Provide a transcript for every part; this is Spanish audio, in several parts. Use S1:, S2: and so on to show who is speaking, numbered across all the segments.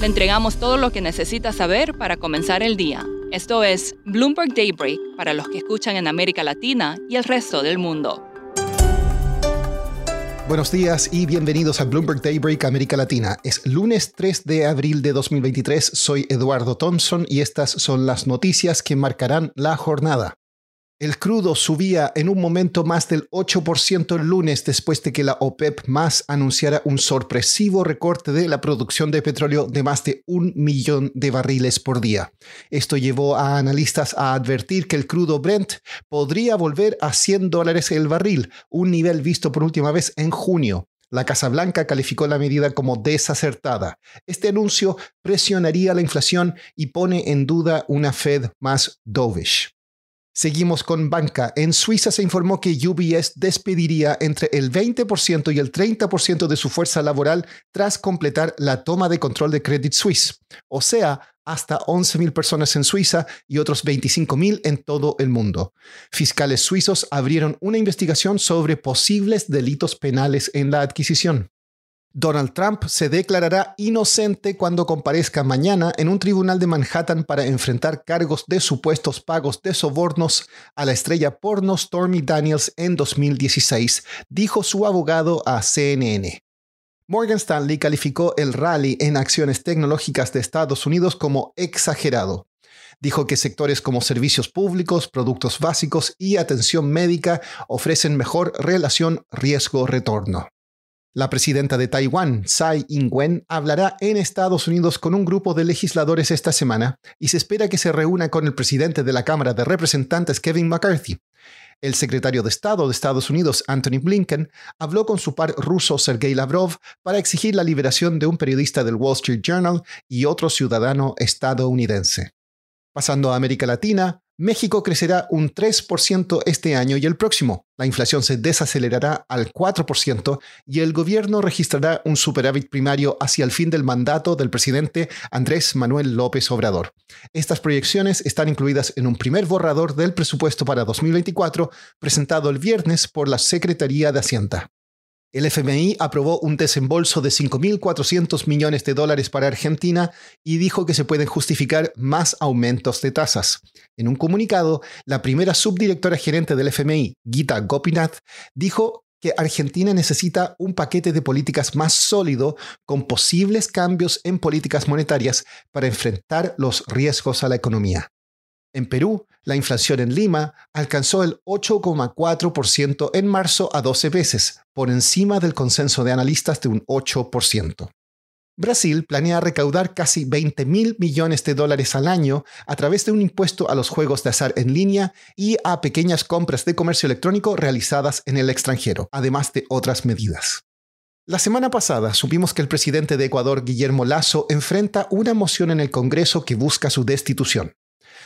S1: Le entregamos todo lo que necesita saber para comenzar el día. Esto es Bloomberg Daybreak para los que escuchan en América Latina y el resto del mundo.
S2: Buenos días y bienvenidos a Bloomberg Daybreak América Latina. Es lunes 3 de abril de 2023. Soy Eduardo Thompson y estas son las noticias que marcarán la jornada. El crudo subía en un momento más del 8% el lunes después de que la OPEP más anunciara un sorpresivo recorte de la producción de petróleo de más de un millón de barriles por día. Esto llevó a analistas a advertir que el crudo Brent podría volver a 100 dólares el barril, un nivel visto por última vez en junio. La Casa Blanca calificó la medida como desacertada. Este anuncio presionaría la inflación y pone en duda una Fed más dovish. Seguimos con banca. En Suiza se informó que UBS despediría entre el 20% y el 30% de su fuerza laboral tras completar la toma de control de Credit Suisse, o sea, hasta 11.000 personas en Suiza y otros 25.000 en todo el mundo. Fiscales suizos abrieron una investigación sobre posibles delitos penales en la adquisición. Donald Trump se declarará inocente cuando comparezca mañana en un tribunal de Manhattan para enfrentar cargos de supuestos pagos de sobornos a la estrella porno Stormy Daniels en 2016, dijo su abogado a CNN. Morgan Stanley calificó el rally en acciones tecnológicas de Estados Unidos como exagerado. Dijo que sectores como servicios públicos, productos básicos y atención médica ofrecen mejor relación riesgo-retorno. La presidenta de Taiwán, Tsai Ing-wen, hablará en Estados Unidos con un grupo de legisladores esta semana y se espera que se reúna con el presidente de la Cámara de Representantes, Kevin McCarthy. El secretario de Estado de Estados Unidos, Anthony Blinken, habló con su par ruso, Sergei Lavrov, para exigir la liberación de un periodista del Wall Street Journal y otro ciudadano estadounidense. Pasando a América Latina, México crecerá un 3% este año y el próximo. La inflación se desacelerará al 4% y el gobierno registrará un superávit primario hacia el fin del mandato del presidente Andrés Manuel López Obrador. Estas proyecciones están incluidas en un primer borrador del presupuesto para 2024 presentado el viernes por la Secretaría de Hacienda. El FMI aprobó un desembolso de 5.400 millones de dólares para Argentina y dijo que se pueden justificar más aumentos de tasas. En un comunicado, la primera subdirectora gerente del FMI, Gita Gopinath, dijo que Argentina necesita un paquete de políticas más sólido con posibles cambios en políticas monetarias para enfrentar los riesgos a la economía. En Perú, la inflación en Lima alcanzó el 8,4% en marzo a 12 veces, por encima del consenso de analistas de un 8%. Brasil planea recaudar casi 20 mil millones de dólares al año a través de un impuesto a los juegos de azar en línea y a pequeñas compras de comercio electrónico realizadas en el extranjero, además de otras medidas. La semana pasada supimos que el presidente de Ecuador, Guillermo Lazo, enfrenta una moción en el Congreso que busca su destitución.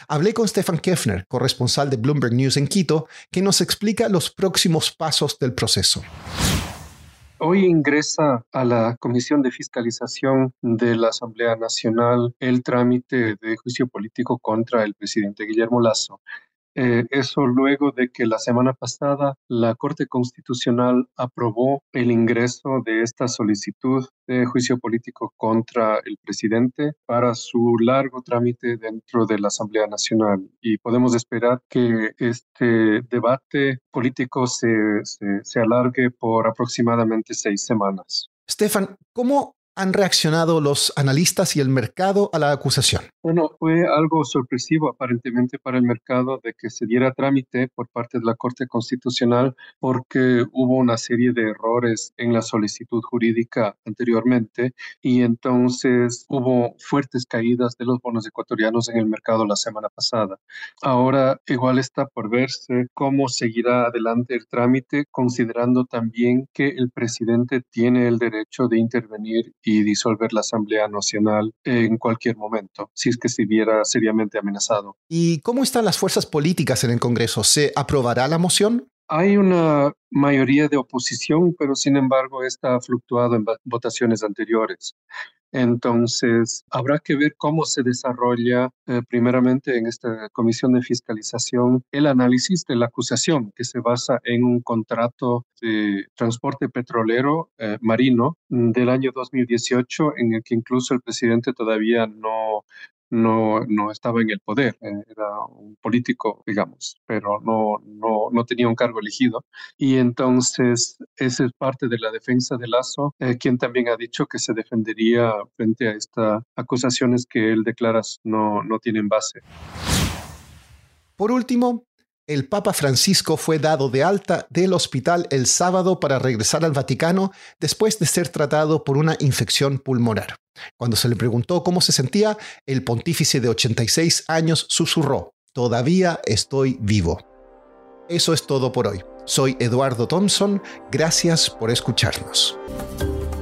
S2: Hablé con Stefan Kefner, corresponsal de Bloomberg News en Quito, que nos explica los próximos pasos del proceso.
S3: Hoy ingresa a la Comisión de Fiscalización de la Asamblea Nacional el trámite de juicio político contra el presidente Guillermo Lazo. Eh, eso luego de que la semana pasada la Corte Constitucional aprobó el ingreso de esta solicitud de juicio político contra el presidente para su largo trámite dentro de la Asamblea Nacional. Y podemos esperar que este debate político se, se, se alargue por aproximadamente seis semanas.
S2: Stefan, ¿cómo han reaccionado los analistas y el mercado a la acusación?
S3: Bueno, fue algo sorpresivo aparentemente para el mercado de que se diera trámite por parte de la Corte Constitucional porque hubo una serie de errores en la solicitud jurídica anteriormente y entonces hubo fuertes caídas de los bonos ecuatorianos en el mercado la semana pasada. Ahora igual está por verse cómo seguirá adelante el trámite considerando también que el presidente tiene el derecho de intervenir y disolver la Asamblea Nacional en cualquier momento, si es que se viera seriamente amenazado.
S2: ¿Y cómo están las fuerzas políticas en el Congreso? ¿Se aprobará la moción?
S3: Hay una mayoría de oposición, pero sin embargo esta ha fluctuado en votaciones anteriores. Entonces, habrá que ver cómo se desarrolla eh, primeramente en esta comisión de fiscalización el análisis de la acusación que se basa en un contrato de transporte petrolero eh, marino del año 2018 en el que incluso el presidente todavía no no, no estaba en el poder, eh, era un político, digamos, pero no, no, no tenía un cargo elegido. Y entonces, esa es parte de la defensa de Lazo, eh, quien también ha dicho que se defendería frente a estas acusaciones que él declara no, no tienen base.
S2: Por último, el Papa Francisco fue dado de alta del hospital el sábado para regresar al Vaticano después de ser tratado por una infección pulmonar. Cuando se le preguntó cómo se sentía, el pontífice de 86 años susurró, todavía estoy vivo. Eso es todo por hoy. Soy Eduardo Thompson, gracias por escucharnos.